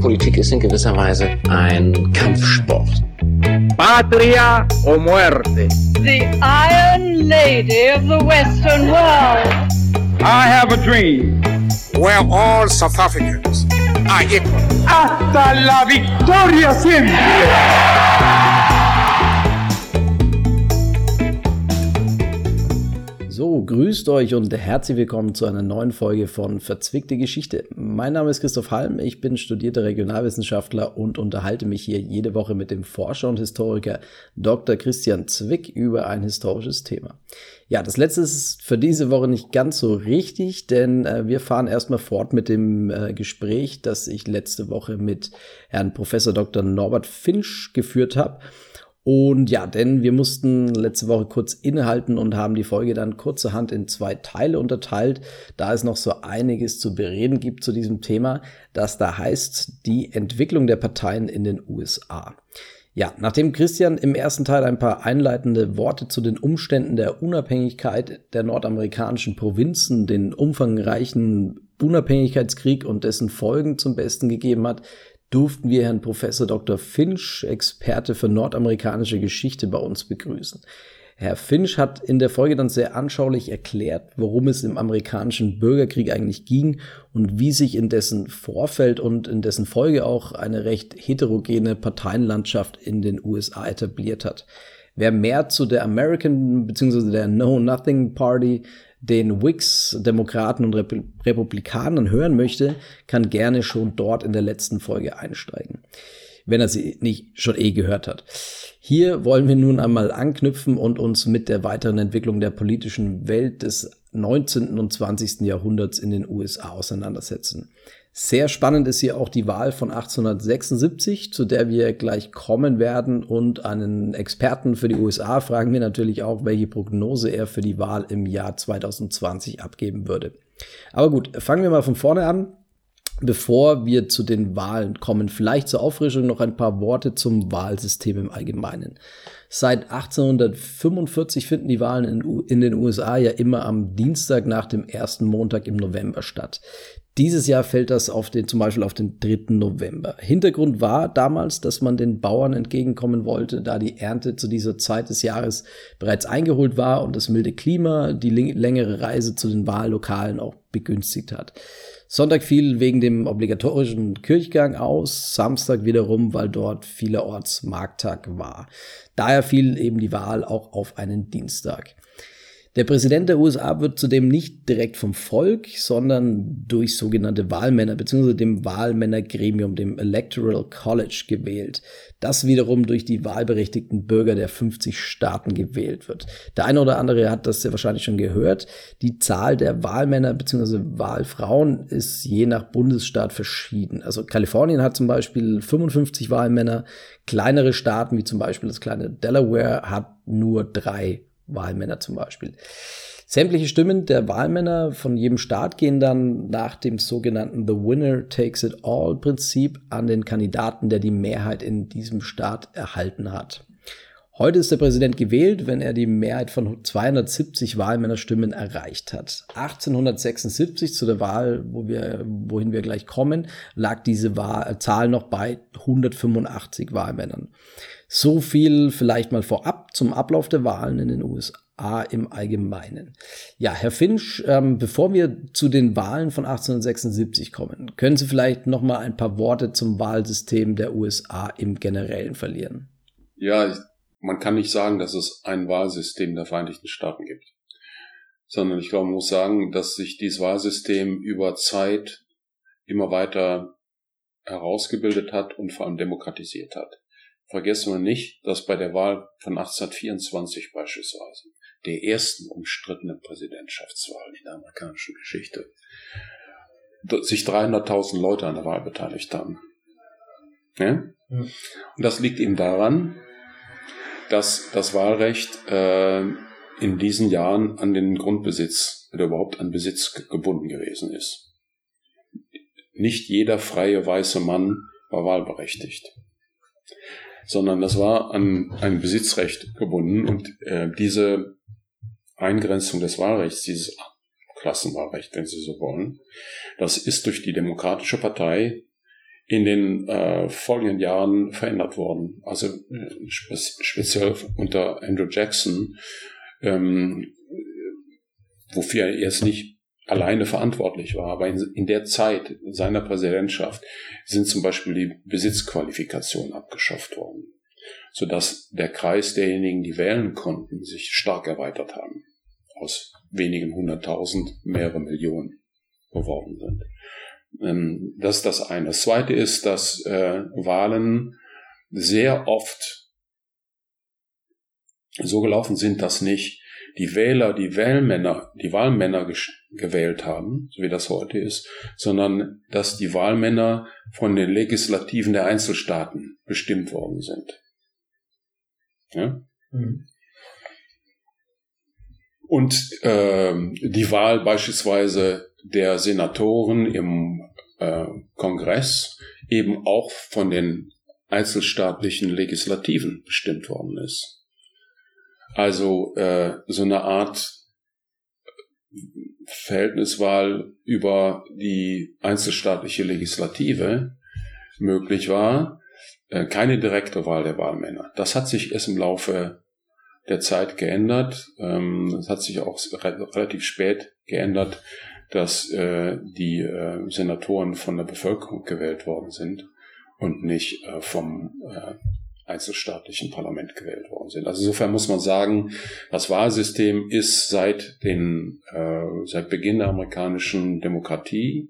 Politik ist in gewisser Weise ein Kampfsport. Patria o muerte. The Iron Lady of the Western World. I have a dream. Where all South Africans are equal. Hasta la victoria siempre. Grüßt euch und herzlich willkommen zu einer neuen Folge von Verzwickte Geschichte. Mein Name ist Christoph Halm, ich bin studierter Regionalwissenschaftler und unterhalte mich hier jede Woche mit dem Forscher und Historiker Dr. Christian Zwick über ein historisches Thema. Ja, das letzte ist für diese Woche nicht ganz so richtig, denn äh, wir fahren erstmal fort mit dem äh, Gespräch, das ich letzte Woche mit Herrn Professor Dr. Norbert Finch geführt habe. Und ja, denn wir mussten letzte Woche kurz innehalten und haben die Folge dann kurzerhand in zwei Teile unterteilt, da es noch so einiges zu bereden gibt zu diesem Thema, das da heißt die Entwicklung der Parteien in den USA. Ja, nachdem Christian im ersten Teil ein paar einleitende Worte zu den Umständen der Unabhängigkeit der nordamerikanischen Provinzen, den umfangreichen Unabhängigkeitskrieg und dessen Folgen zum Besten gegeben hat, durften wir Herrn Professor Dr. Finch, Experte für nordamerikanische Geschichte, bei uns begrüßen. Herr Finch hat in der Folge dann sehr anschaulich erklärt, worum es im amerikanischen Bürgerkrieg eigentlich ging und wie sich in dessen Vorfeld und in dessen Folge auch eine recht heterogene Parteienlandschaft in den USA etabliert hat. Wer mehr zu der American bzw. der Know Nothing Party den Whigs, Demokraten und Rep Republikanern hören möchte, kann gerne schon dort in der letzten Folge einsteigen, wenn er sie nicht schon eh gehört hat. Hier wollen wir nun einmal anknüpfen und uns mit der weiteren Entwicklung der politischen Welt des 19. und 20. Jahrhunderts in den USA auseinandersetzen. Sehr spannend ist hier auch die Wahl von 1876, zu der wir gleich kommen werden. Und einen Experten für die USA fragen wir natürlich auch, welche Prognose er für die Wahl im Jahr 2020 abgeben würde. Aber gut, fangen wir mal von vorne an. Bevor wir zu den Wahlen kommen, vielleicht zur Auffrischung noch ein paar Worte zum Wahlsystem im Allgemeinen. Seit 1845 finden die Wahlen in, in, den USA ja immer am Dienstag nach dem ersten Montag im November statt. Dieses Jahr fällt das auf den, zum Beispiel auf den 3. November. Hintergrund war damals, dass man den Bauern entgegenkommen wollte, da die Ernte zu dieser Zeit des Jahres bereits eingeholt war und das milde Klima die längere Reise zu den Wahllokalen auch begünstigt hat. Sonntag fiel wegen dem obligatorischen Kirchgang aus, Samstag wiederum, weil dort vielerorts Markttag war. Daher fiel eben die Wahl auch auf einen Dienstag. Der Präsident der USA wird zudem nicht direkt vom Volk, sondern durch sogenannte Wahlmänner bzw. dem Wahlmännergremium, dem Electoral College gewählt, das wiederum durch die wahlberechtigten Bürger der 50 Staaten gewählt wird. Der eine oder andere hat das ja wahrscheinlich schon gehört. Die Zahl der Wahlmänner bzw. Wahlfrauen ist je nach Bundesstaat verschieden. Also Kalifornien hat zum Beispiel 55 Wahlmänner, kleinere Staaten wie zum Beispiel das kleine Delaware hat nur drei Wahlmänner zum Beispiel. Sämtliche Stimmen der Wahlmänner von jedem Staat gehen dann nach dem sogenannten The Winner Takes It All Prinzip an den Kandidaten, der die Mehrheit in diesem Staat erhalten hat. Heute ist der Präsident gewählt, wenn er die Mehrheit von 270 Wahlmännerstimmen erreicht hat. 1876 zu der Wahl, wo wir, wohin wir gleich kommen, lag diese Wahl, Zahl noch bei 185 Wahlmännern. So viel vielleicht mal vorab zum Ablauf der Wahlen in den USA im Allgemeinen. Ja, Herr Finch, ähm, bevor wir zu den Wahlen von 1876 kommen, können Sie vielleicht noch mal ein paar Worte zum Wahlsystem der USA im Generellen verlieren? Ja, man kann nicht sagen, dass es ein Wahlsystem der Vereinigten Staaten gibt, sondern ich glaube, man muss sagen, dass sich dieses Wahlsystem über Zeit immer weiter herausgebildet hat und vor allem demokratisiert hat. Vergessen wir nicht, dass bei der Wahl von 1824 beispielsweise, der ersten umstrittenen Präsidentschaftswahl in der amerikanischen Geschichte, sich 300.000 Leute an der Wahl beteiligt haben. Ja? ja? Und das liegt eben daran, dass das Wahlrecht äh, in diesen Jahren an den Grundbesitz oder überhaupt an Besitz gebunden gewesen ist. Nicht jeder freie weiße Mann war wahlberechtigt, sondern das war an ein Besitzrecht gebunden und äh, diese Eingrenzung des Wahlrechts, dieses Klassenwahlrecht, wenn Sie so wollen, das ist durch die Demokratische Partei in den äh, folgenden Jahren verändert worden. Also äh, spe speziell unter Andrew Jackson, ähm, wofür er jetzt nicht alleine verantwortlich war. Aber in, in der Zeit seiner Präsidentschaft sind zum Beispiel die Besitzqualifikationen abgeschafft worden, sodass der Kreis derjenigen, die wählen konnten, sich stark erweitert haben. Aus wenigen hunderttausend mehrere Millionen geworden sind. Ähm, das ist das eine. Das zweite ist, dass äh, Wahlen sehr oft so gelaufen sind, dass nicht die Wähler, die Wählmänner, die Wahlmänner gewählt haben, so wie das heute ist, sondern dass die Wahlmänner von den Legislativen der Einzelstaaten bestimmt worden sind. Ja? Mhm. Und äh, die Wahl beispielsweise der Senatoren im äh, Kongress eben auch von den einzelstaatlichen Legislativen bestimmt worden ist. Also äh, so eine Art Verhältniswahl über die einzelstaatliche Legislative möglich war, äh, keine direkte Wahl der Wahlmänner. Das hat sich erst im Laufe der Zeit geändert. Ähm, das hat sich auch re relativ spät geändert, dass äh, die äh, Senatoren von der Bevölkerung gewählt worden sind und nicht äh, vom äh, einzelstaatlichen Parlament gewählt worden sind. Also insofern muss man sagen, das Wahlsystem ist seit den äh, seit Beginn der amerikanischen Demokratie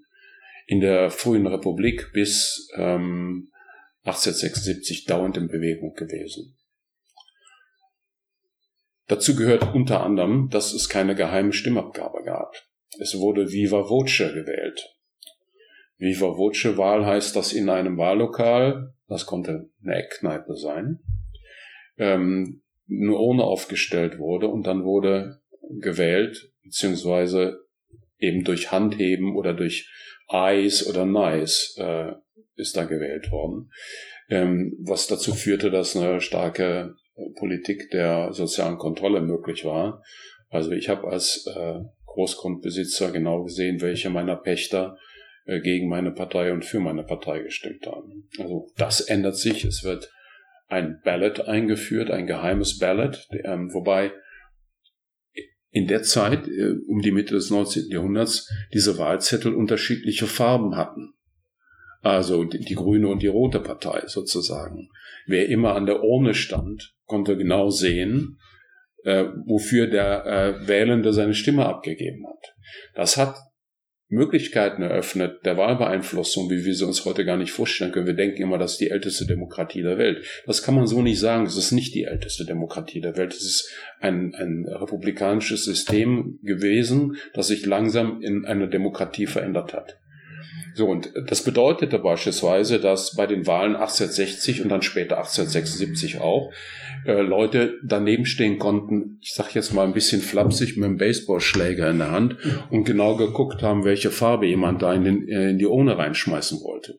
in der frühen Republik bis ähm, 1876 dauernd in Bewegung gewesen. Dazu gehört unter anderem, dass es keine geheime Stimmabgabe gab. Es wurde Viva Voce gewählt. Viva Voce Wahl heißt, dass in einem Wahllokal, das konnte eine Eckkneipe sein, ähm, eine Urne aufgestellt wurde und dann wurde gewählt, beziehungsweise eben durch Handheben oder durch Eyes oder Nice äh, ist da gewählt worden, ähm, was dazu führte, dass eine starke Politik der sozialen Kontrolle möglich war. Also ich habe als äh, Großgrundbesitzer genau gesehen, welche meiner Pächter gegen meine Partei und für meine Partei gestimmt haben. Also das ändert sich. Es wird ein Ballot eingeführt, ein geheimes Ballot, ähm, wobei in der Zeit, äh, um die Mitte des 19. Jahrhunderts, diese Wahlzettel unterschiedliche Farben hatten. Also die, grüne und die rote Partei sozusagen. Wer immer an der Urne stand, konnte genau sehen, äh, wofür der äh, Wählende seine Stimme abgegeben hat. Das hat Möglichkeiten eröffnet der Wahlbeeinflussung, wie wir sie uns heute gar nicht vorstellen können. Wir denken immer, das ist die älteste Demokratie der Welt. Das kann man so nicht sagen. Es ist nicht die älteste Demokratie der Welt. Es ist ein, ein republikanisches System gewesen, das sich langsam in eine Demokratie verändert hat. So, und das bedeutete beispielsweise, dass bei den Wahlen 1860 und dann später 1876 auch äh, Leute daneben stehen konnten, ich sag jetzt mal ein bisschen flapsig, mit einem Baseballschläger in der Hand und genau geguckt haben, welche Farbe jemand da in, den, äh, in die Urne reinschmeißen wollte.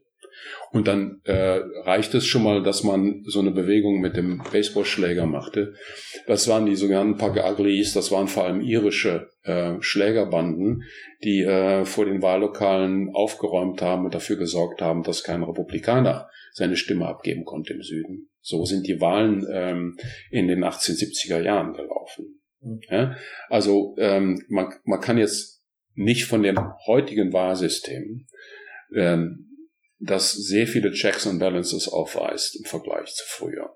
Und dann äh, reicht es schon mal, dass man so eine Bewegung mit dem Baseballschläger machte. Das waren die sogenannten Pug Uglies, das waren vor allem irische äh, Schlägerbanden, die äh, vor den Wahllokalen aufgeräumt haben und dafür gesorgt haben, dass kein Republikaner seine Stimme abgeben konnte im Süden. So sind die Wahlen ähm, in den 1870er Jahren gelaufen. Mhm. Ja? Also ähm, man, man kann jetzt nicht von dem heutigen Wahlsystem ähm, das sehr viele Checks and Balances aufweist im Vergleich zu früher.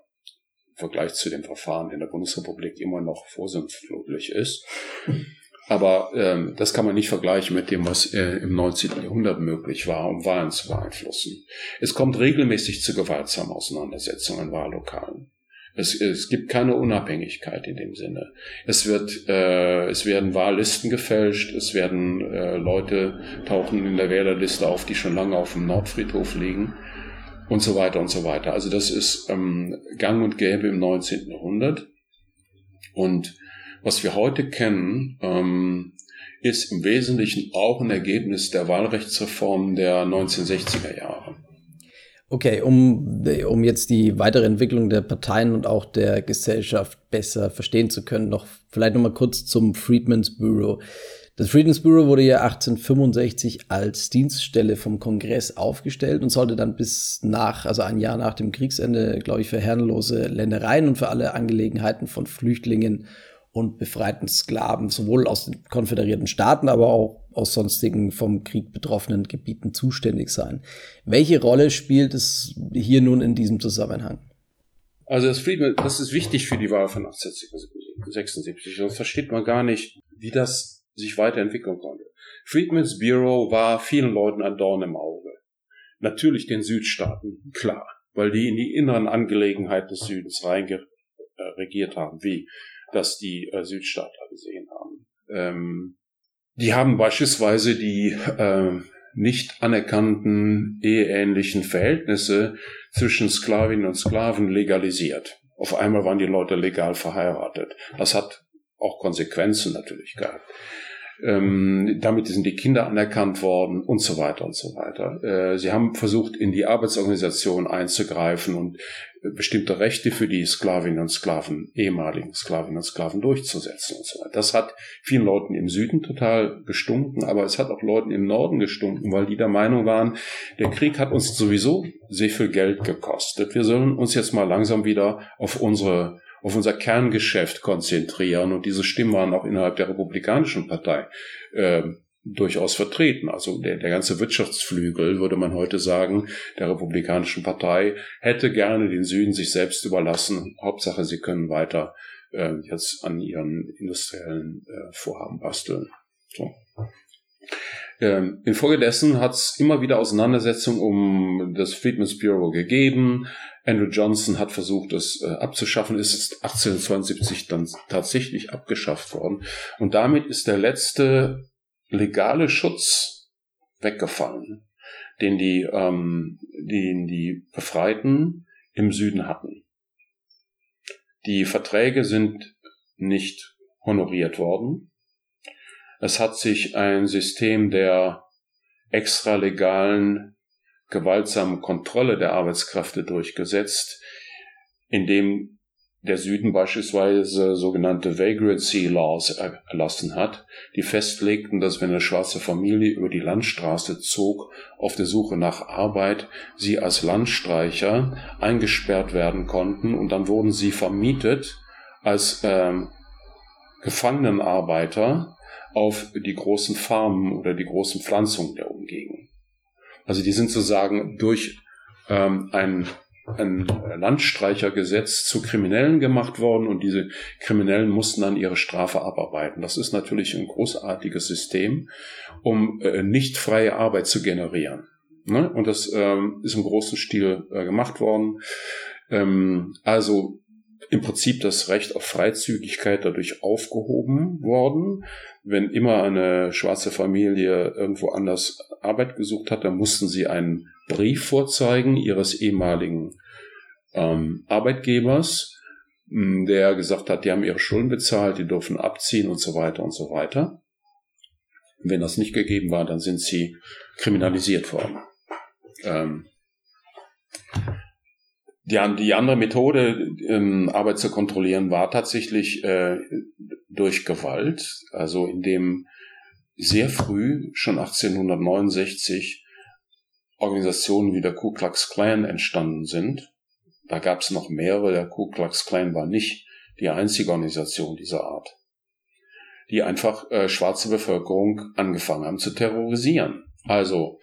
Im Vergleich zu dem Verfahren in der Bundesrepublik immer noch vorsinnflutlich ist. Aber ähm, das kann man nicht vergleichen mit dem, was äh, im 19. Jahrhundert möglich war, um Wahlen zu beeinflussen. Es kommt regelmäßig zu gewaltsamen Auseinandersetzungen in Wahllokalen. Es, es gibt keine Unabhängigkeit in dem Sinne. Es wird, äh, es werden Wahllisten gefälscht, es werden äh, Leute tauchen in der Wählerliste auf, die schon lange auf dem Nordfriedhof liegen und so weiter und so weiter. Also das ist ähm, Gang und Gäbe im 19. Jahrhundert. Und was wir heute kennen, ähm, ist im Wesentlichen auch ein Ergebnis der Wahlrechtsreform der 1960er Jahre. Okay, um, um jetzt die weitere Entwicklung der Parteien und auch der Gesellschaft besser verstehen zu können, noch vielleicht noch mal kurz zum Freedmen's Bureau. Das Freedoms Bureau wurde ja 1865 als Dienststelle vom Kongress aufgestellt und sollte dann bis nach, also ein Jahr nach dem Kriegsende, glaube ich, für herrenlose Ländereien und für alle Angelegenheiten von Flüchtlingen und befreiten Sklaven sowohl aus den konföderierten Staaten, aber auch aus sonstigen vom Krieg betroffenen Gebieten zuständig sein. Welche Rolle spielt es hier nun in diesem Zusammenhang? Also das Friedman, das ist wichtig für die Wahl von 1876. Sonst versteht man gar nicht, wie das sich weiterentwickeln konnte. Friedman's Bureau war vielen Leuten ein Dorn im Auge. Natürlich den Südstaaten, klar, weil die in die inneren Angelegenheiten des Südens reingeregiert haben, wie das die äh, Südstaatler gesehen haben. Ähm, die haben beispielsweise die äh, nicht anerkannten eheähnlichen Verhältnisse zwischen Sklavinnen und Sklaven legalisiert. Auf einmal waren die Leute legal verheiratet. Das hat auch Konsequenzen natürlich gehabt. Ähm, damit sind die Kinder anerkannt worden und so weiter und so weiter. Äh, sie haben versucht, in die Arbeitsorganisation einzugreifen und äh, bestimmte Rechte für die Sklavinnen und Sklaven, ehemaligen Sklavinnen und Sklaven durchzusetzen und so weiter. Das hat vielen Leuten im Süden total gestunken, aber es hat auch Leuten im Norden gestunken, weil die der Meinung waren, der Krieg hat uns sowieso sehr viel Geld gekostet. Wir sollen uns jetzt mal langsam wieder auf unsere auf unser Kerngeschäft konzentrieren. Und diese Stimmen waren auch innerhalb der Republikanischen Partei äh, durchaus vertreten. Also der, der ganze Wirtschaftsflügel, würde man heute sagen, der Republikanischen Partei hätte gerne den Süden sich selbst überlassen. Hauptsache, sie können weiter äh, jetzt an ihren industriellen äh, Vorhaben basteln. So. Ähm, infolgedessen hat es immer wieder Auseinandersetzungen um das Freedmen's Bureau gegeben. Andrew Johnson hat versucht, es äh, abzuschaffen, ist es 1872 dann tatsächlich abgeschafft worden. Und damit ist der letzte legale Schutz weggefallen, den die, ähm, den die Befreiten im Süden hatten. Die Verträge sind nicht honoriert worden. Es hat sich ein System der extralegalen gewaltsamen Kontrolle der Arbeitskräfte durchgesetzt, indem der Süden beispielsweise sogenannte Vagrancy Laws erlassen hat, die festlegten, dass wenn eine schwarze Familie über die Landstraße zog auf der Suche nach Arbeit, sie als Landstreicher eingesperrt werden konnten und dann wurden sie vermietet als ähm, Gefangenenarbeiter auf die großen Farmen oder die großen Pflanzungen der Umgegend. Also die sind sozusagen durch ähm, ein, ein Landstreichergesetz zu Kriminellen gemacht worden und diese Kriminellen mussten dann ihre Strafe abarbeiten. Das ist natürlich ein großartiges System, um äh, nicht freie Arbeit zu generieren. Ne? Und das ähm, ist im großen Stil äh, gemacht worden. Ähm, also im Prinzip das Recht auf Freizügigkeit dadurch aufgehoben worden. Wenn immer eine schwarze Familie irgendwo anders Arbeit gesucht hat, dann mussten sie einen Brief vorzeigen ihres ehemaligen ähm, Arbeitgebers, der gesagt hat, die haben ihre Schulden bezahlt, die dürfen abziehen und so weiter und so weiter. Wenn das nicht gegeben war, dann sind sie kriminalisiert worden. Ähm, die, die andere Methode, ähm, Arbeit zu kontrollieren, war tatsächlich äh, durch Gewalt, also indem sehr früh, schon 1869, Organisationen wie der Ku Klux Klan entstanden sind. Da gab es noch mehrere. Der Ku Klux Klan war nicht die einzige Organisation dieser Art, die einfach äh, schwarze Bevölkerung angefangen haben zu terrorisieren. Also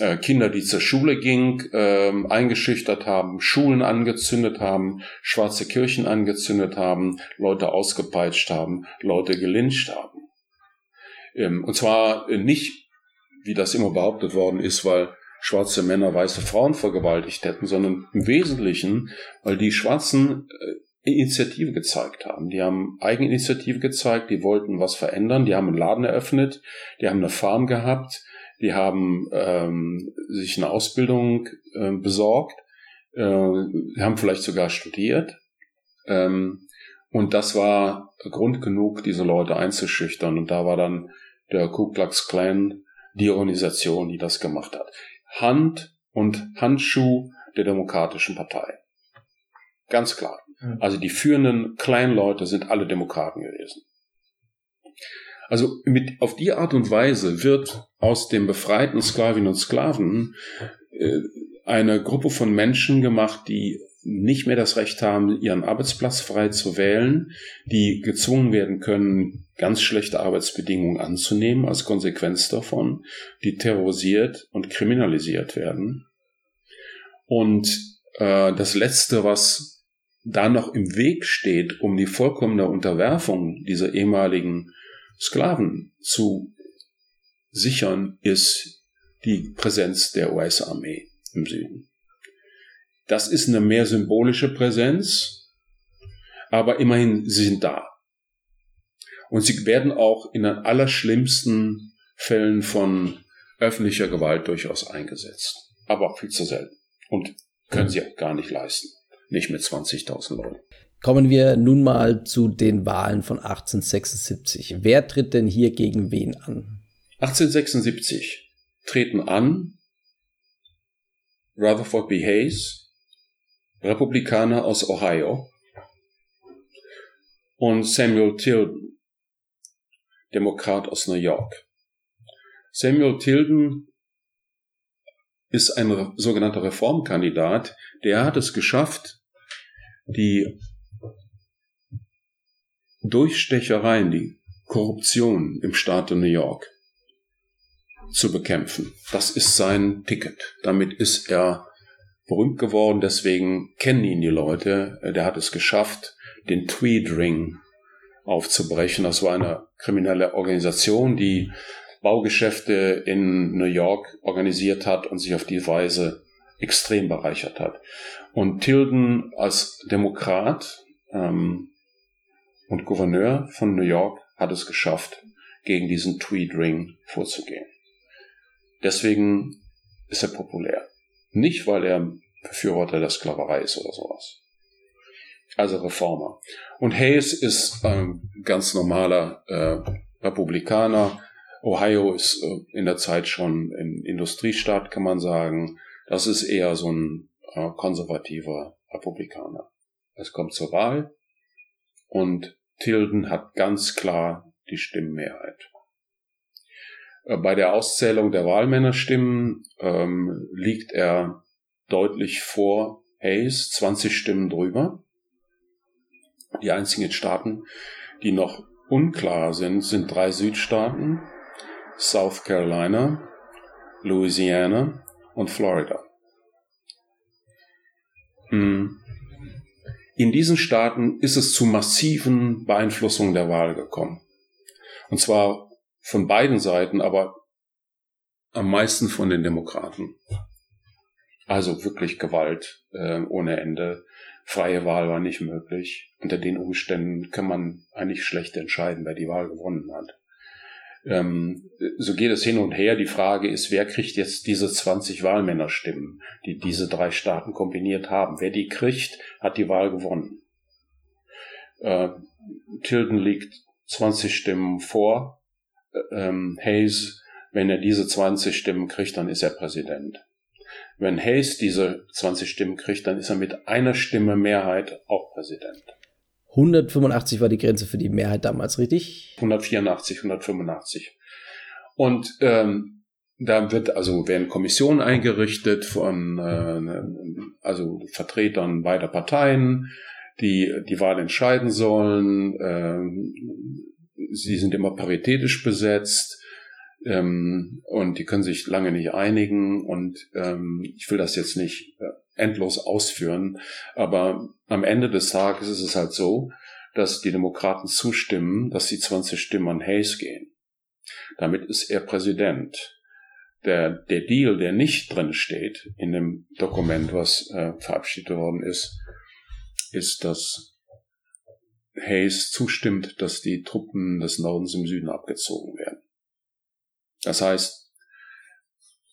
äh, Kinder, die zur Schule gingen, äh, eingeschüchtert haben, Schulen angezündet haben, schwarze Kirchen angezündet haben, Leute ausgepeitscht haben, Leute gelyncht haben. Ähm, und zwar nicht, wie das immer behauptet worden ist, weil schwarze Männer weiße Frauen vergewaltigt hätten, sondern im Wesentlichen, weil die Schwarzen äh, Initiative gezeigt haben. Die haben Eigeninitiative gezeigt, die wollten was verändern, die haben einen Laden eröffnet, die haben eine Farm gehabt, die haben ähm, sich eine Ausbildung äh, besorgt, äh, haben vielleicht sogar studiert. Ähm, und das war Grund genug, diese Leute einzuschüchtern. Und da war dann der Ku Klux Klan die Organisation, die das gemacht hat. Hand und Handschuh der Demokratischen Partei. Ganz klar. Also die führenden Kleinleute sind alle Demokraten gewesen. Also mit, auf die Art und Weise wird aus den befreiten Sklavinnen und Sklaven äh, eine Gruppe von Menschen gemacht, die nicht mehr das Recht haben, ihren Arbeitsplatz frei zu wählen, die gezwungen werden können, ganz schlechte Arbeitsbedingungen anzunehmen als Konsequenz davon, die terrorisiert und kriminalisiert werden. Und äh, das Letzte, was da noch im Weg steht, um die vollkommene Unterwerfung dieser ehemaligen Sklaven zu sichern, ist die Präsenz der US-Armee im Süden. Das ist eine mehr symbolische Präsenz, aber immerhin, sie sind da. Und sie werden auch in den allerschlimmsten Fällen von öffentlicher Gewalt durchaus eingesetzt. Aber auch viel zu selten. Und können sie auch gar nicht leisten. Nicht mit 20.000 Leuten. Kommen wir nun mal zu den Wahlen von 1876. Wer tritt denn hier gegen wen an? 1876 treten an Rutherford B. Hayes, Republikaner aus Ohio, und Samuel Tilden, Demokrat aus New York. Samuel Tilden ist ein sogenannter Reformkandidat, der hat es geschafft, die Durchstechereien, die Korruption im Staate New York zu bekämpfen. Das ist sein Ticket. Damit ist er berühmt geworden, deswegen kennen ihn die Leute. Der hat es geschafft, den Tweed Ring aufzubrechen. Das war eine kriminelle Organisation, die Baugeschäfte in New York organisiert hat und sich auf die Weise extrem bereichert hat. Und Tilden als Demokrat ähm, und Gouverneur von New York hat es geschafft, gegen diesen Tweed Ring vorzugehen. Deswegen ist er populär. Nicht, weil er Befürworter der Sklaverei ist oder sowas. Also Reformer. Und Hayes ist ein ganz normaler äh, Republikaner. Ohio ist äh, in der Zeit schon ein Industriestaat, kann man sagen. Das ist eher so ein äh, konservativer Republikaner. Es kommt zur Wahl und Tilden hat ganz klar die Stimmenmehrheit. Äh, bei der Auszählung der Wahlmännerstimmen ähm, liegt er deutlich vor Hayes, 20 Stimmen drüber. Die einzigen Staaten, die noch unklar sind, sind drei Südstaaten, South Carolina, Louisiana und Florida. Hm. In diesen Staaten ist es zu massiven Beeinflussungen der Wahl gekommen. Und zwar von beiden Seiten, aber am meisten von den Demokraten. Also wirklich Gewalt äh, ohne Ende. Freie Wahl war nicht möglich. Unter den Umständen kann man eigentlich schlecht entscheiden, wer die Wahl gewonnen hat. Ähm, so geht es hin und her. Die Frage ist, wer kriegt jetzt diese 20 Wahlmännerstimmen, die diese drei Staaten kombiniert haben? Wer die kriegt, hat die Wahl gewonnen. Äh, Tilden liegt 20 Stimmen vor ähm, Hayes, wenn er diese 20 Stimmen kriegt, dann ist er Präsident. Wenn Hayes diese 20 Stimmen kriegt, dann ist er mit einer Stimme Mehrheit auch Präsident. 185 war die Grenze für die Mehrheit damals, richtig? 184, 185. Und ähm, da wird also werden Kommissionen eingerichtet von äh, also Vertretern beider Parteien, die die Wahl entscheiden sollen. Äh, sie sind immer paritätisch besetzt ähm, und die können sich lange nicht einigen und ähm, ich will das jetzt nicht äh, endlos ausführen, aber am Ende des Tages ist es halt so, dass die Demokraten zustimmen, dass die 20 Stimmen an Hayes gehen. Damit ist er Präsident. Der, der Deal, der nicht drin steht in dem Dokument, was äh, verabschiedet worden ist, ist, dass Hayes zustimmt, dass die Truppen des Nordens im Süden abgezogen werden. Das heißt,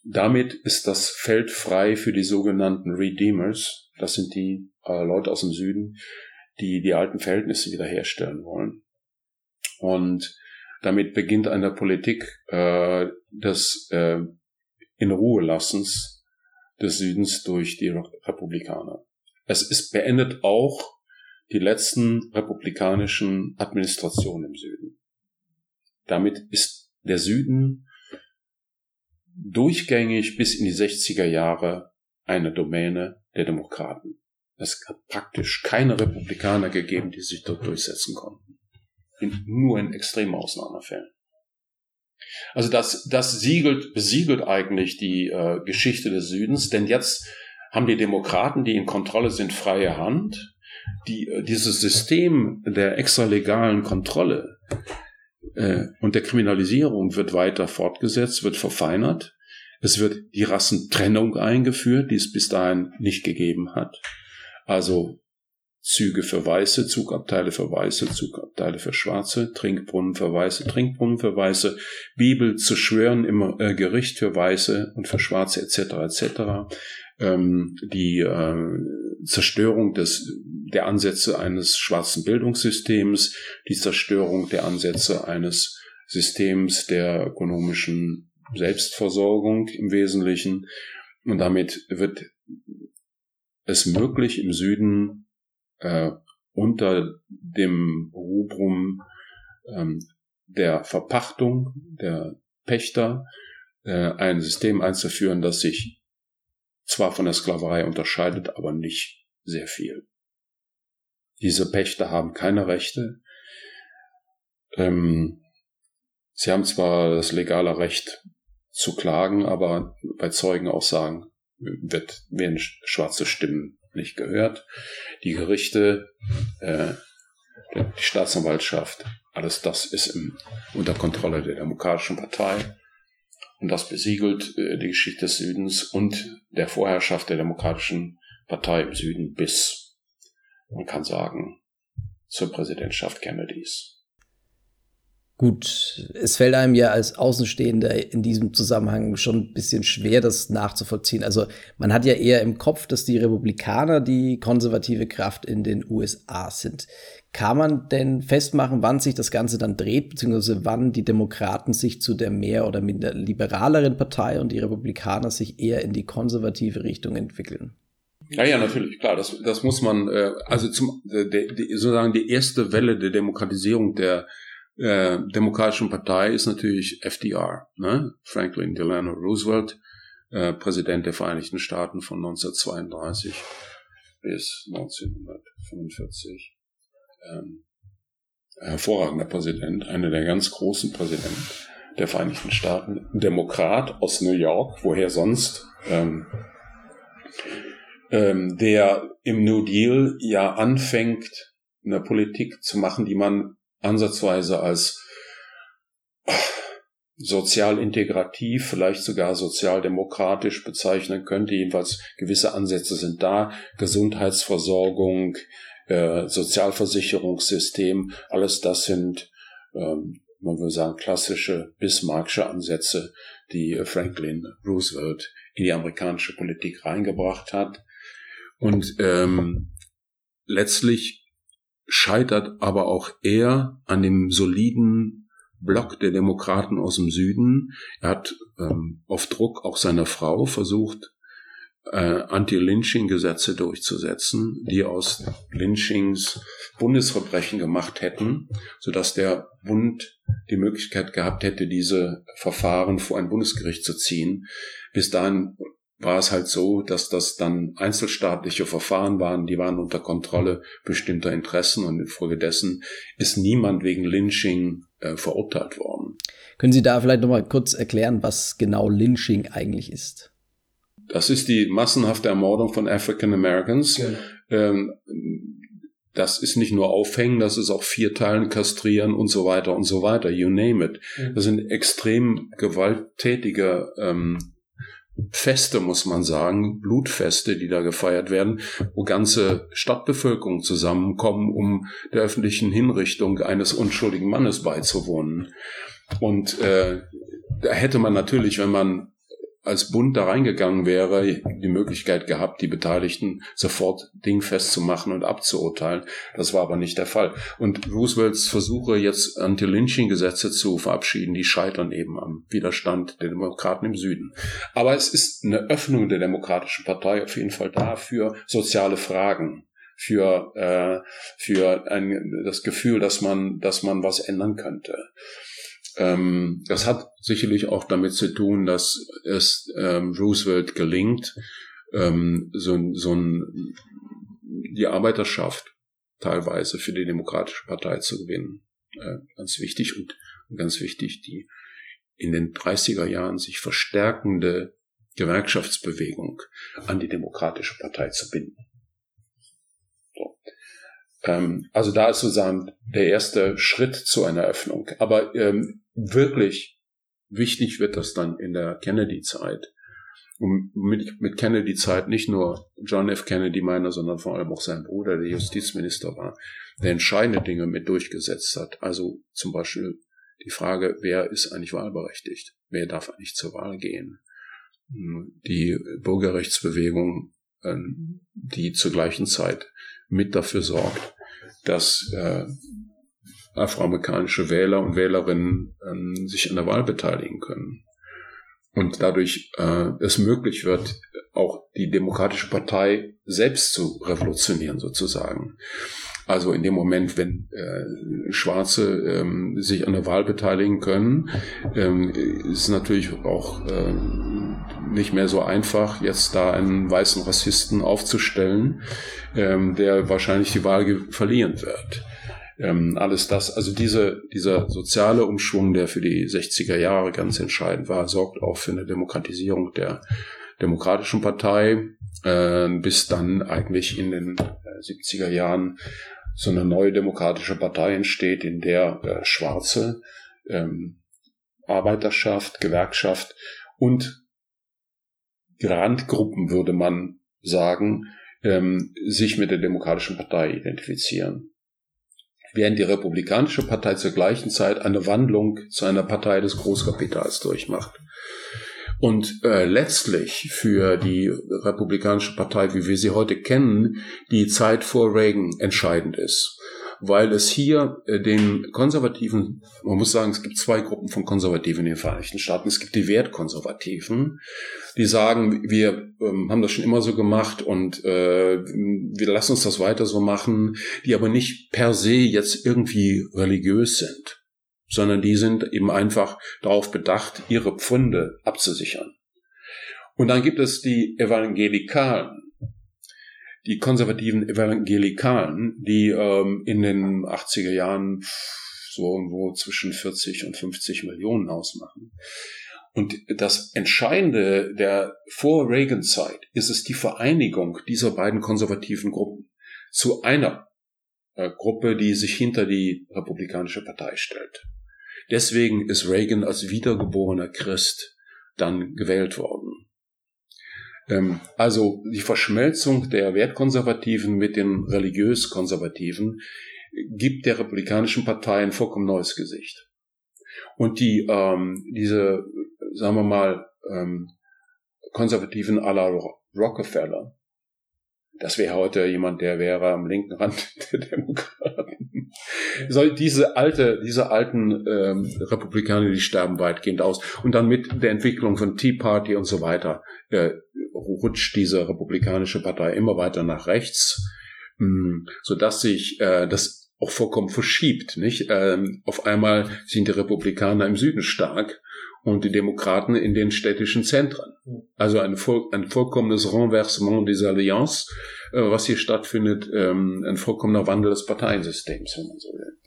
damit ist das Feld frei für die sogenannten Redeemers. Das sind die äh, Leute aus dem Süden, die die alten Verhältnisse wiederherstellen wollen. Und damit beginnt eine Politik äh, des äh, in Ruhe lassens des Südens durch die Republikaner. Es ist beendet auch die letzten republikanischen Administrationen im Süden. damit ist der Süden durchgängig bis in die 60er Jahre eine Domäne der Demokraten. Es hat praktisch keine Republikaner gegeben, die sich dort durchsetzen konnten. In, nur in extremen Ausnahmefällen. Also das, das siegelt, besiegelt eigentlich die äh, Geschichte des Südens, denn jetzt haben die Demokraten, die in Kontrolle sind, freie Hand. Die, äh, dieses System der extralegalen Kontrolle äh, und der Kriminalisierung wird weiter fortgesetzt, wird verfeinert. Es wird die Rassentrennung eingeführt, die es bis dahin nicht gegeben hat. Also Züge für Weiße, Zugabteile für Weiße, Zugabteile für Schwarze, Trinkbrunnen für Weiße, Trinkbrunnen für Weiße, Bibel zu schwören im äh, Gericht für Weiße und für Schwarze etc. etc. Ähm, die äh, Zerstörung des der Ansätze eines schwarzen Bildungssystems, die Zerstörung der Ansätze eines Systems der ökonomischen Selbstversorgung im Wesentlichen. Und damit wird es möglich, im Süden äh, unter dem Rubrum ähm, der Verpachtung der Pächter äh, ein System einzuführen, das sich zwar von der Sklaverei unterscheidet, aber nicht sehr viel. Diese Pächter haben keine Rechte. Ähm, sie haben zwar das legale Recht zu klagen, aber bei Zeugenaussagen wird, werden schwarze Stimmen nicht gehört. Die Gerichte, äh, die Staatsanwaltschaft, alles das ist im, unter Kontrolle der Demokratischen Partei. Und das besiegelt äh, die Geschichte des Südens und der Vorherrschaft der Demokratischen Partei im Süden bis, man kann sagen, zur Präsidentschaft Kennedys. Gut, es fällt einem ja als Außenstehender in diesem Zusammenhang schon ein bisschen schwer, das nachzuvollziehen. Also man hat ja eher im Kopf, dass die Republikaner die konservative Kraft in den USA sind. Kann man denn festmachen, wann sich das Ganze dann dreht, beziehungsweise wann die Demokraten sich zu der mehr oder minder liberaleren Partei und die Republikaner sich eher in die konservative Richtung entwickeln? Ja, ja, natürlich, klar, das, das muss man, äh, also zum, äh, der, die, sozusagen die erste Welle der Demokratisierung der äh, Demokratischen Partei ist natürlich FDR, ne? Franklin Delano Roosevelt, äh, Präsident der Vereinigten Staaten von 1932 bis 1945. Ähm, hervorragender Präsident, einer der ganz großen Präsidenten der Vereinigten Staaten, Demokrat aus New York, woher sonst, ähm, ähm, der im New Deal ja anfängt, eine Politik zu machen, die man ansatzweise als sozial integrativ, vielleicht sogar sozialdemokratisch bezeichnen könnte. Jedenfalls gewisse Ansätze sind da. Gesundheitsversorgung, äh, Sozialversicherungssystem, alles das sind, ähm, man würde sagen, klassische Bismarckische Ansätze, die Franklin Roosevelt in die amerikanische Politik reingebracht hat. Und ähm, letztlich scheitert aber auch er an dem soliden Block der Demokraten aus dem Süden. Er hat ähm, auf Druck auch seiner Frau versucht, äh, Anti-Lynching-Gesetze durchzusetzen, die aus Lynchings Bundesverbrechen gemacht hätten, sodass der Bund die Möglichkeit gehabt hätte, diese Verfahren vor ein Bundesgericht zu ziehen. Bis dahin war es halt so, dass das dann einzelstaatliche Verfahren waren, die waren unter Kontrolle bestimmter Interessen und infolgedessen ist niemand wegen Lynching äh, verurteilt worden. Können Sie da vielleicht nochmal kurz erklären, was genau Lynching eigentlich ist? Das ist die massenhafte Ermordung von African Americans. Ja. Ähm, das ist nicht nur aufhängen, das ist auch vierteilen, kastrieren und so weiter und so weiter, you name it. Das sind extrem gewalttätige ähm, Feste, muss man sagen, Blutfeste, die da gefeiert werden, wo ganze Stadtbevölkerung zusammenkommen, um der öffentlichen Hinrichtung eines unschuldigen Mannes beizuwohnen. Und äh, da hätte man natürlich, wenn man als Bund da reingegangen wäre, die Möglichkeit gehabt, die Beteiligten sofort dingfest zu machen und abzuurteilen. Das war aber nicht der Fall. Und Roosevelts Versuche, jetzt Anti-Lynching-Gesetze zu verabschieden, die scheitern eben am Widerstand der Demokraten im Süden. Aber es ist eine Öffnung der Demokratischen Partei auf jeden Fall da für soziale Fragen für äh, für ein, das Gefühl, dass man dass man was ändern könnte. Ähm, das hat sicherlich auch damit zu tun, dass es ähm, Roosevelt gelingt, ähm, so, so ein, die Arbeiterschaft teilweise für die Demokratische Partei zu gewinnen. Äh, ganz wichtig und ganz wichtig, die in den 30er Jahren sich verstärkende Gewerkschaftsbewegung an die Demokratische Partei zu binden. Ähm, also da ist sozusagen der erste Schritt zu einer Öffnung. Aber ähm, wirklich wichtig wird das dann in der Kennedy-Zeit. Und mit, mit Kennedy-Zeit nicht nur John F. Kennedy meiner, sondern vor allem auch sein Bruder, der Justizminister war, der entscheidende Dinge mit durchgesetzt hat. Also zum Beispiel die Frage, wer ist eigentlich wahlberechtigt? Wer darf eigentlich zur Wahl gehen? Die Bürgerrechtsbewegung, ähm, die zur gleichen Zeit mit dafür sorgt, dass äh, afroamerikanische Wähler und Wählerinnen ähm, sich an der Wahl beteiligen können. Und dadurch äh, es möglich wird, auch die Demokratische Partei selbst zu revolutionieren sozusagen. Also in dem Moment, wenn äh, Schwarze ähm, sich an der Wahl beteiligen können, ähm, ist natürlich auch ähm, nicht mehr so einfach, jetzt da einen weißen Rassisten aufzustellen, ähm, der wahrscheinlich die Wahl verlieren wird. Ähm, alles das, also diese, dieser soziale Umschwung, der für die 60er Jahre ganz entscheidend war, sorgt auch für eine Demokratisierung der Demokratischen Partei, äh, bis dann eigentlich in den 70er äh, Jahren so eine neue demokratische Partei entsteht, in der äh, Schwarze, ähm, Arbeiterschaft, Gewerkschaft und Randgruppen, würde man sagen, ähm, sich mit der Demokratischen Partei identifizieren. Während die Republikanische Partei zur gleichen Zeit eine Wandlung zu einer Partei des Großkapitals durchmacht. Und äh, letztlich für die Republikanische Partei, wie wir sie heute kennen, die Zeit vor Reagan entscheidend ist weil es hier äh, den Konservativen, man muss sagen, es gibt zwei Gruppen von Konservativen in den Vereinigten Staaten. Es gibt die Wertkonservativen, die sagen, wir ähm, haben das schon immer so gemacht und äh, wir lassen uns das weiter so machen, die aber nicht per se jetzt irgendwie religiös sind, sondern die sind eben einfach darauf bedacht, ihre Pfunde abzusichern. Und dann gibt es die Evangelikalen, die konservativen Evangelikalen, die ähm, in den 80er Jahren so irgendwo zwischen 40 und 50 Millionen ausmachen. Und das Entscheidende der Vor-Reagan-Zeit ist es die Vereinigung dieser beiden konservativen Gruppen zu einer äh, Gruppe, die sich hinter die Republikanische Partei stellt. Deswegen ist Reagan als wiedergeborener Christ dann gewählt worden. Ähm, also die Verschmelzung der Wertkonservativen mit den religiös-konservativen gibt der Republikanischen Partei ein vollkommen neues Gesicht. Und die ähm, diese, sagen wir mal, ähm, Konservativen à la Rockefeller, das wäre heute jemand, der wäre am linken Rand der Demokraten. So, diese alte, diese alten ähm, Republikaner, die sterben weitgehend aus. Und dann mit der Entwicklung von Tea Party und so weiter äh, rutscht diese republikanische Partei immer weiter nach rechts, mh, hm, so dass sich äh, das auch vollkommen verschiebt. Nicht? Ähm, auf einmal sind die Republikaner im Süden stark und die Demokraten in den städtischen Zentren. Also ein, voll, ein vollkommenes Renversement des Allianz, äh, was hier stattfindet, ähm, ein vollkommener Wandel des Parteiensystems, wenn man so will.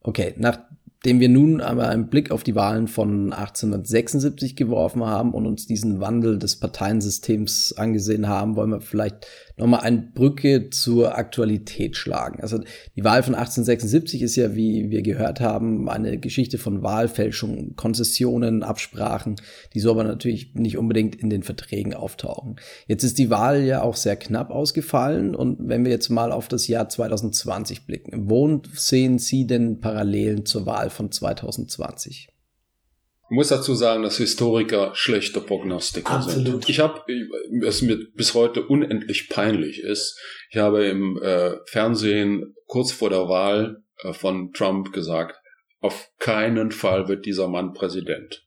Okay, nach dem wir nun aber einen Blick auf die Wahlen von 1876 geworfen haben und uns diesen Wandel des Parteiensystems angesehen haben, wollen wir vielleicht nochmal eine Brücke zur Aktualität schlagen. Also die Wahl von 1876 ist ja, wie wir gehört haben, eine Geschichte von Wahlfälschung, Konzessionen, Absprachen, die so aber natürlich nicht unbedingt in den Verträgen auftauchen. Jetzt ist die Wahl ja auch sehr knapp ausgefallen und wenn wir jetzt mal auf das Jahr 2020 blicken, wo sehen Sie denn Parallelen zur Wahl von 2020? Ich muss dazu sagen, dass Historiker schlechte Prognostiker Absolut. sind. Ich habe, was mir bis heute unendlich peinlich ist, ich habe im äh, Fernsehen kurz vor der Wahl äh, von Trump gesagt, auf keinen Fall wird dieser Mann Präsident.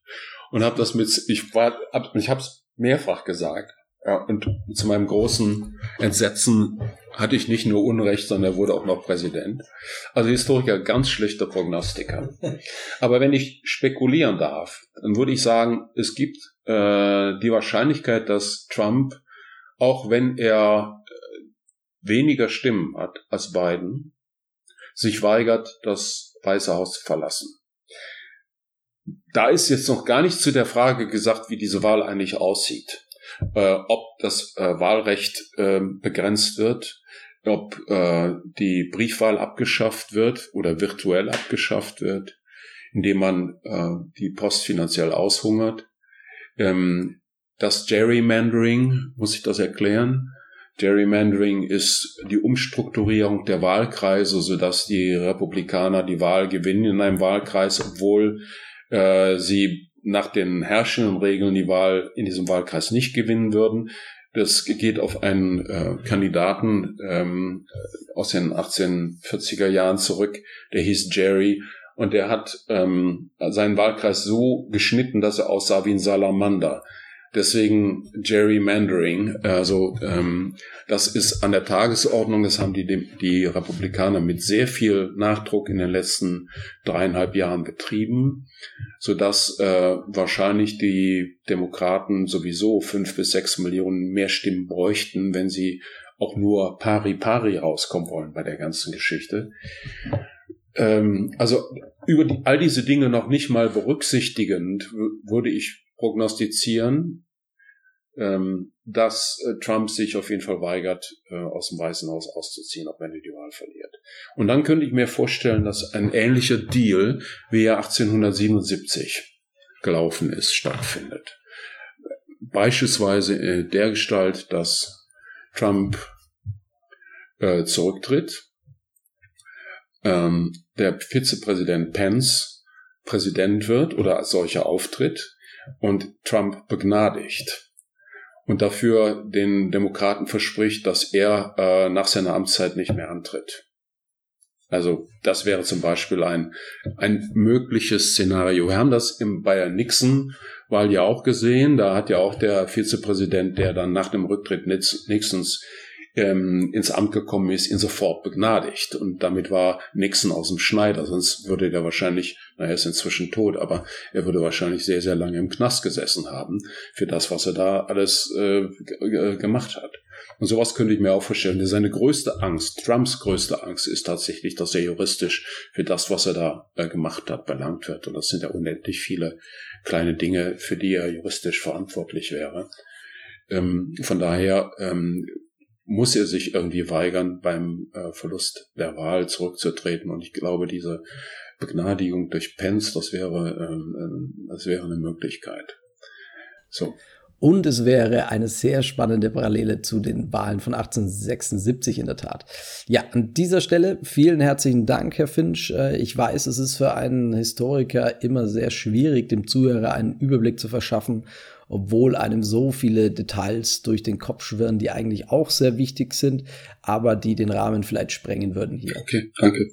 Und habe das mit, ich war, ich habe es mehrfach gesagt. Ja, und zu meinem großen Entsetzen hatte ich nicht nur Unrecht, sondern er wurde auch noch Präsident. Also Historiker, ganz schlechter Prognostiker. Aber wenn ich spekulieren darf, dann würde ich sagen, es gibt äh, die Wahrscheinlichkeit, dass Trump, auch wenn er äh, weniger Stimmen hat als Biden, sich weigert, das Weiße Haus zu verlassen. Da ist jetzt noch gar nicht zu der Frage gesagt, wie diese Wahl eigentlich aussieht. Äh, ob das äh, Wahlrecht äh, begrenzt wird, ob äh, die Briefwahl abgeschafft wird oder virtuell abgeschafft wird, indem man äh, die Post finanziell aushungert. Ähm, das Gerrymandering, muss ich das erklären? Gerrymandering ist die Umstrukturierung der Wahlkreise, sodass die Republikaner die Wahl gewinnen in einem Wahlkreis, obwohl äh, sie nach den herrschenden Regeln die Wahl in diesem Wahlkreis nicht gewinnen würden. Das geht auf einen äh, Kandidaten ähm, aus den 1840er Jahren zurück, der hieß Jerry und der hat ähm, seinen Wahlkreis so geschnitten, dass er aussah wie ein Salamander. Deswegen Gerrymandering, also ähm, das ist an der Tagesordnung, das haben die, die Republikaner mit sehr viel Nachdruck in den letzten dreieinhalb Jahren betrieben, sodass äh, wahrscheinlich die Demokraten sowieso fünf bis sechs Millionen mehr Stimmen bräuchten, wenn sie auch nur pari pari rauskommen wollen bei der ganzen Geschichte. Ähm, also über die, all diese Dinge noch nicht mal berücksichtigend würde ich prognostizieren, ähm, dass äh, Trump sich auf jeden Fall weigert, äh, aus dem Weißen Haus auszuziehen, wenn er die Wahl verliert. Und dann könnte ich mir vorstellen, dass ein ähnlicher Deal, wie er 1877 gelaufen ist, stattfindet. Beispielsweise in der Gestalt, dass Trump äh, zurücktritt, ähm, der Vizepräsident Pence Präsident wird oder als solcher auftritt und Trump begnadigt und dafür den Demokraten verspricht, dass er äh, nach seiner Amtszeit nicht mehr antritt. Also das wäre zum Beispiel ein, ein mögliches Szenario. Wir haben das im Bayern Nixon Wahl ja auch gesehen. Da hat ja auch der Vizepräsident, der dann nach dem Rücktritt Nixons ähm, ins Amt gekommen ist, ihn sofort begnadigt. Und damit war Nixon aus dem Schneider. Sonst würde der wahrscheinlich, naja, ist inzwischen tot, aber er würde wahrscheinlich sehr, sehr lange im Knast gesessen haben für das, was er da alles äh, gemacht hat. Und sowas könnte ich mir auch vorstellen. Seine größte Angst, Trumps größte Angst ist tatsächlich, dass er juristisch für das, was er da äh, gemacht hat, belangt wird. Und das sind ja unendlich viele kleine Dinge, für die er juristisch verantwortlich wäre. Ähm, von daher ähm, muss er sich irgendwie weigern, beim äh, Verlust der Wahl zurückzutreten. Und ich glaube, diese Begnadigung durch Pence, das wäre, ähm, ähm das wäre eine Möglichkeit. So. Und es wäre eine sehr spannende Parallele zu den Wahlen von 1876 in der Tat. Ja, an dieser Stelle vielen herzlichen Dank, Herr Finch. Äh, ich weiß, es ist für einen Historiker immer sehr schwierig, dem Zuhörer einen Überblick zu verschaffen obwohl einem so viele Details durch den Kopf schwirren, die eigentlich auch sehr wichtig sind, aber die den Rahmen vielleicht sprengen würden hier. Okay, danke.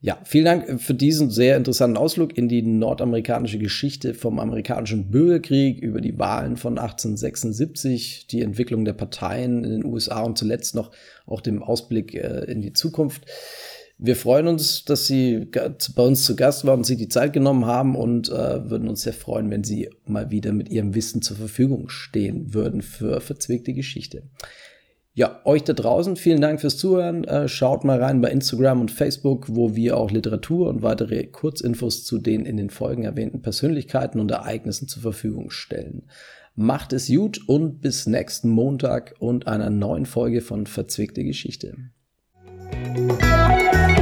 Ja, vielen Dank für diesen sehr interessanten Ausflug in die nordamerikanische Geschichte vom amerikanischen Bürgerkrieg über die Wahlen von 1876, die Entwicklung der Parteien in den USA und zuletzt noch auch dem Ausblick äh, in die Zukunft. Wir freuen uns, dass Sie bei uns zu Gast waren Sie die Zeit genommen haben und äh, würden uns sehr freuen, wenn Sie mal wieder mit Ihrem Wissen zur Verfügung stehen würden für verzwickte Geschichte. Ja, euch da draußen, vielen Dank fürs Zuhören. Äh, schaut mal rein bei Instagram und Facebook, wo wir auch Literatur und weitere Kurzinfos zu den in den Folgen erwähnten Persönlichkeiten und Ereignissen zur Verfügung stellen. Macht es gut und bis nächsten Montag und einer neuen Folge von Verzwickte Geschichte. Música